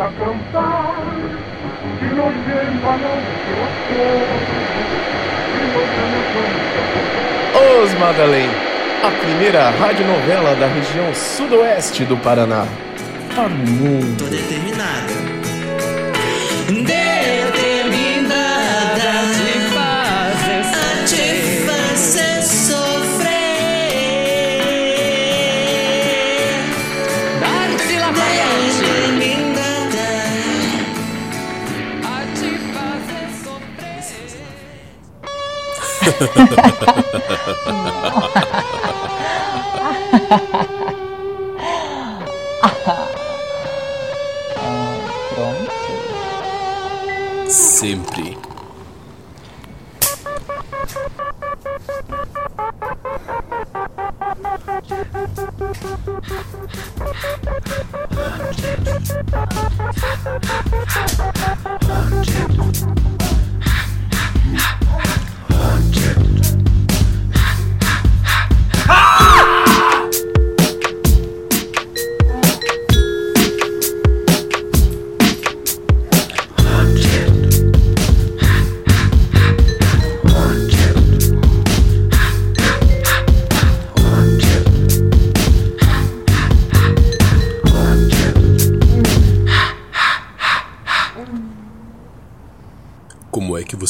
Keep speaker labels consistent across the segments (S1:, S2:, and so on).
S1: a cantar, que nos embalam
S2: Os Madalém, a primeira radionovela da região sudoeste do Paraná. Para o mundo.
S3: Tô. Determinada
S2: no.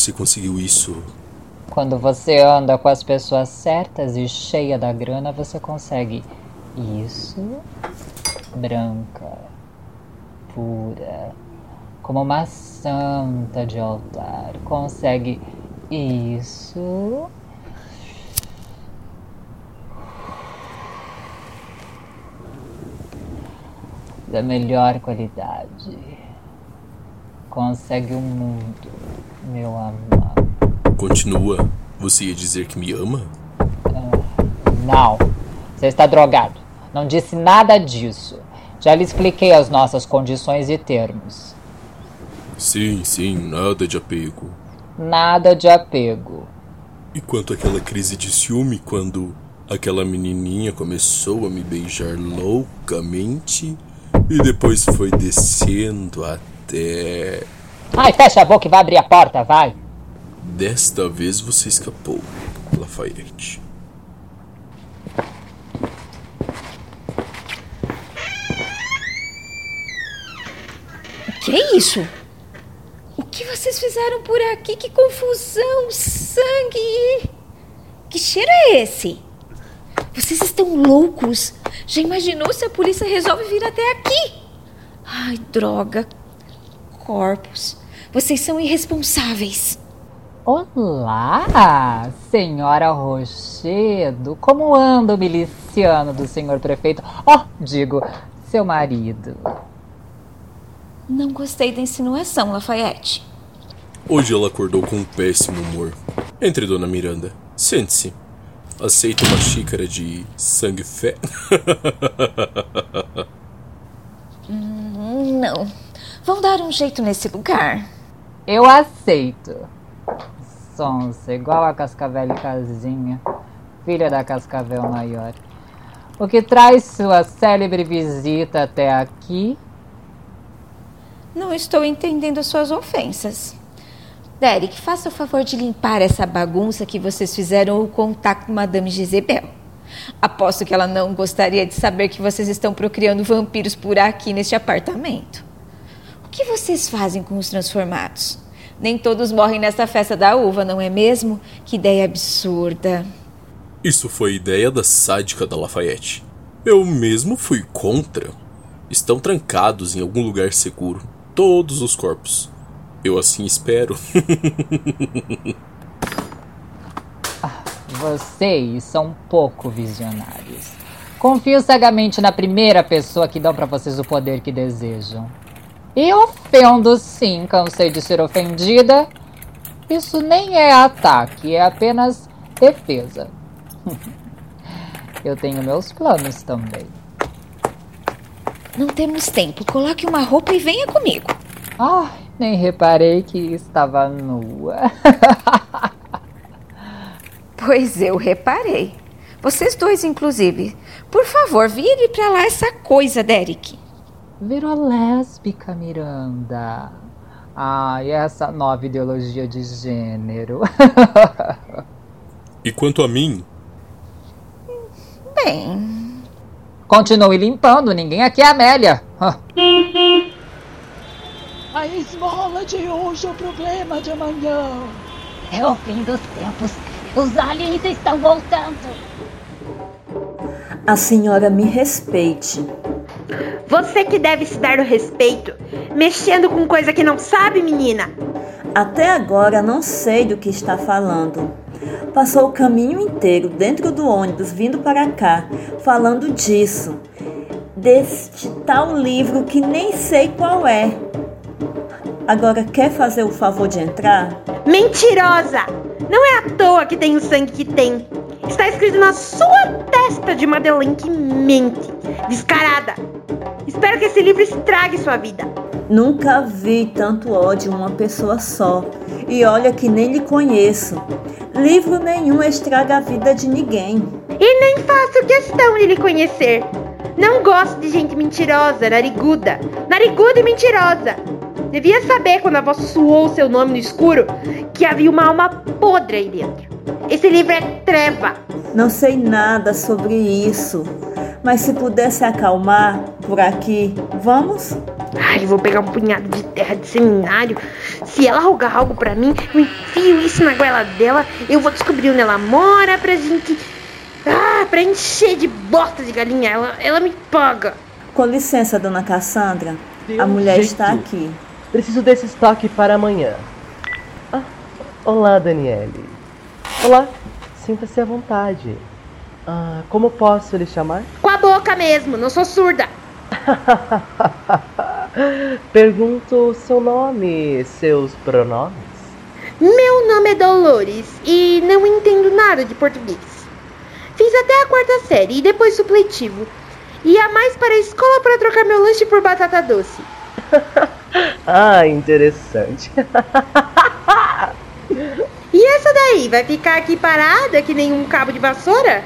S2: você conseguiu isso?
S4: Quando você anda com as pessoas certas e cheia da grana, você consegue isso branca, pura, como uma santa de altar. Consegue isso da melhor qualidade. Consegue o mundo, meu amado.
S2: Continua. Você ia dizer que me ama?
S4: Não, você está drogado. Não disse nada disso. Já lhe expliquei as nossas condições e termos.
S2: Sim, sim, nada de apego.
S4: Nada de apego.
S2: E quanto àquela crise de ciúme quando aquela menininha começou a me beijar loucamente e depois foi descendo até.
S4: Ai, fecha a boca e vai abrir a porta, vai.
S2: Desta vez você escapou, Lafayette.
S5: Que é isso? O que vocês fizeram por aqui? Que confusão! Sangue! Que cheiro é esse? Vocês estão loucos? Já imaginou se a polícia resolve vir até aqui? Ai, droga! Corpos! Vocês são irresponsáveis!
S4: Olá, senhora Rochedo. Como anda o miliciano do senhor prefeito? Ó, digo, seu marido.
S5: Não gostei da insinuação, Lafayette.
S2: Hoje ela acordou com um péssimo humor. Entre, dona Miranda. Sente-se. Aceita uma xícara de sangue fé?
S5: Não. Vão dar um jeito nesse lugar.
S4: Eu aceito. Sonsa, igual a Cascavel e Casinha, filha da Cascavel Maior. O que traz sua célebre visita até aqui?
S5: Não estou entendendo as suas ofensas. Derek, faça o favor de limpar essa bagunça que vocês fizeram ou contar com Madame Jezebel. Aposto que ela não gostaria de saber que vocês estão procriando vampiros por aqui neste apartamento. O que vocês fazem com os transformados? Nem todos morrem nessa festa da uva, não é mesmo? Que ideia absurda.
S2: Isso foi ideia da sádica da Lafayette. Eu mesmo fui contra. Estão trancados em algum lugar seguro. Todos os corpos. Eu assim espero.
S4: Vocês são pouco visionários. Confio cegamente na primeira pessoa que dão para vocês o poder que desejam. E ofendo sim, cansei de ser ofendida. Isso nem é ataque, é apenas defesa. Eu tenho meus planos também.
S5: Não temos tempo. Coloque uma roupa e venha comigo.
S4: Ai, nem reparei que estava nua.
S5: Pois eu reparei. Vocês dois, inclusive. Por favor, vire pra lá essa coisa, Derek.
S4: Virou lésbica, Miranda. Ah, e essa nova ideologia de gênero.
S2: E quanto a mim,
S5: Bem,
S4: Continue limpando, ninguém aqui é Amélia. Ah,
S6: A esmola de hoje é o problema de amanhã.
S7: É o fim dos tempos. Os aliens estão voltando.
S8: A senhora me respeite.
S9: Você que deve se dar o respeito, mexendo com coisa que não sabe, menina.
S8: Até agora não sei do que está falando. Passou o caminho inteiro dentro do ônibus vindo para cá, falando disso. Deste tal livro que nem sei qual é. Agora quer fazer o favor de entrar?
S9: Mentirosa! Não é à toa que tem o sangue que tem. Está escrito na sua testa de Madeleine que mente. Descarada. Espero que esse livro estrague sua vida.
S8: Nunca vi tanto ódio em uma pessoa só. E olha que nem lhe conheço. Livro nenhum estraga a vida de ninguém.
S9: E nem faço questão de lhe conhecer. Não gosto de gente mentirosa, nariguda. Nariguda e mentirosa. Devia saber quando a voz suou seu nome no escuro que havia uma alma podre aí dentro. Esse livro é treva.
S8: Não sei nada sobre isso. Mas se pudesse acalmar por aqui, vamos?
S9: Ai, vou pegar um punhado de terra de seminário. Se ela rogar algo pra mim, eu enfio isso na goela dela. Eu vou descobrir onde ela mora pra gente. Ah, pra encher de bosta de galinha. Ela, ela me paga.
S8: Com licença, dona Cassandra.
S10: Deu
S8: A mulher
S10: jeito.
S8: está aqui.
S10: Preciso desse estoque para amanhã. Ah, olá, Daniele. Olá, sinta-se à vontade. Ah, como posso lhe chamar?
S9: Com a boca mesmo, não sou surda.
S10: Pergunto seu nome, seus pronomes.
S9: Meu nome é Dolores e não entendo nada de português. Fiz até a quarta série e depois supletivo. Ia mais para a escola para trocar meu lanche por batata doce.
S10: Ah, interessante.
S9: Daí vai ficar aqui parada que nem um cabo de vassoura?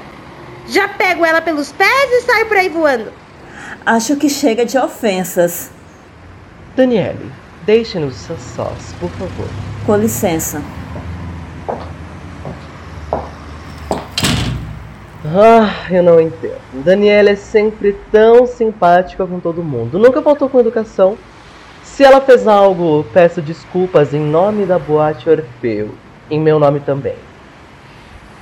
S9: Já pego ela pelos pés e saio por aí voando.
S8: Acho que chega de ofensas.
S10: Daniele, deixe-nos a sós, por favor.
S8: Com licença.
S10: Ah, eu não entendo. Daniela é sempre tão simpática com todo mundo. Nunca faltou com educação. Se ela fez algo, peço desculpas em nome da boate Orfeu. Em meu nome também.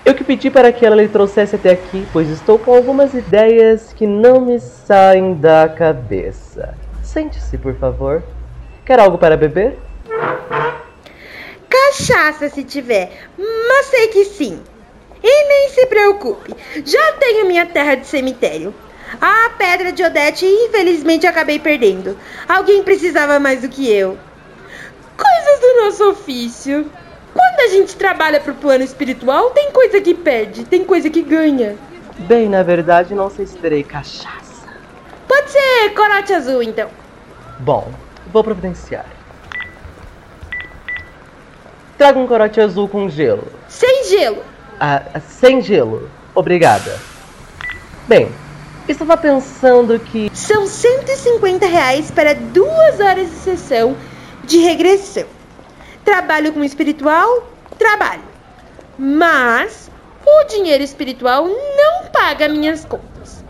S10: Eu que pedi para que ela lhe trouxesse até aqui, pois estou com algumas ideias que não me saem da cabeça. Sente-se, por favor. Quer algo para beber?
S9: Cachaça se tiver, mas sei que sim. E nem se preocupe, já tenho minha terra de cemitério. A pedra de Odete, infelizmente, acabei perdendo. Alguém precisava mais do que eu. Coisas do nosso ofício. A gente trabalha pro plano espiritual, tem coisa que perde, tem coisa que ganha.
S10: Bem, na verdade, não sei se terei cachaça.
S9: Pode ser corote azul, então.
S10: Bom, vou providenciar. Traga um corote azul com gelo.
S9: Sem gelo.
S10: Ah, sem gelo. Obrigada. Bem, estava pensando que.
S9: São 150 reais para duas horas de sessão de regressão. Trabalho com espiritual? Trabalho. Mas o dinheiro espiritual não paga minhas contas.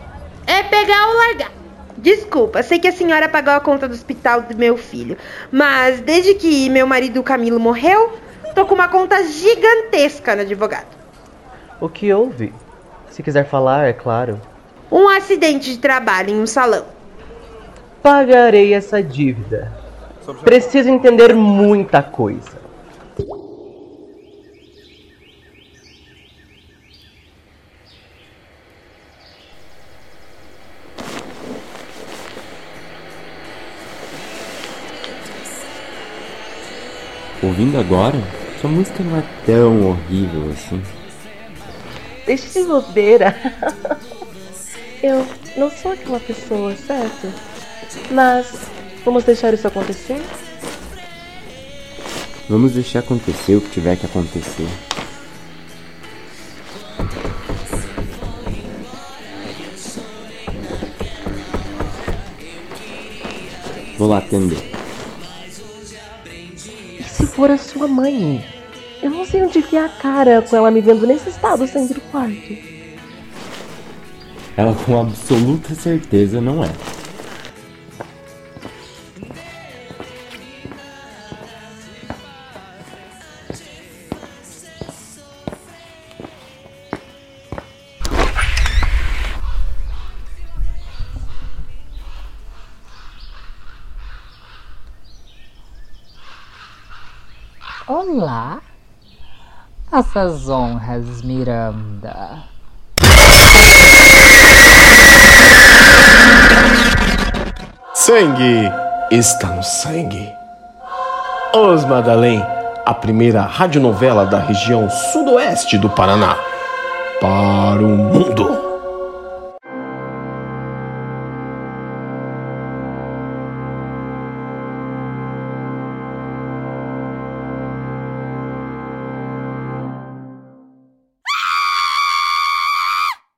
S9: É pegar ou largar. Desculpa, sei que a senhora pagou a conta do hospital do meu filho, mas desde que meu marido Camilo morreu, tô com uma conta gigantesca no advogado.
S10: O que houve? Se quiser falar, é claro.
S9: Um acidente de trabalho em um salão.
S10: Pagarei essa dívida. Preciso entender muita coisa.
S11: Ouvindo agora, sua música não é tão horrível assim.
S10: Deixe de bobeira. Eu não sou aquela pessoa, certo? Mas vamos deixar isso acontecer?
S11: Vamos deixar acontecer o que tiver que acontecer. Vou lá atender.
S10: Se for a sua mãe? Eu não sei onde enfiar a cara com ela me vendo nesse estado saindo do quarto.
S11: Ela com absoluta certeza não é.
S4: Olá. Faça as honras, Miranda.
S12: Sangue está no sangue. Os Madalém, a primeira radionovela da região sudoeste do Paraná. Para o mundo.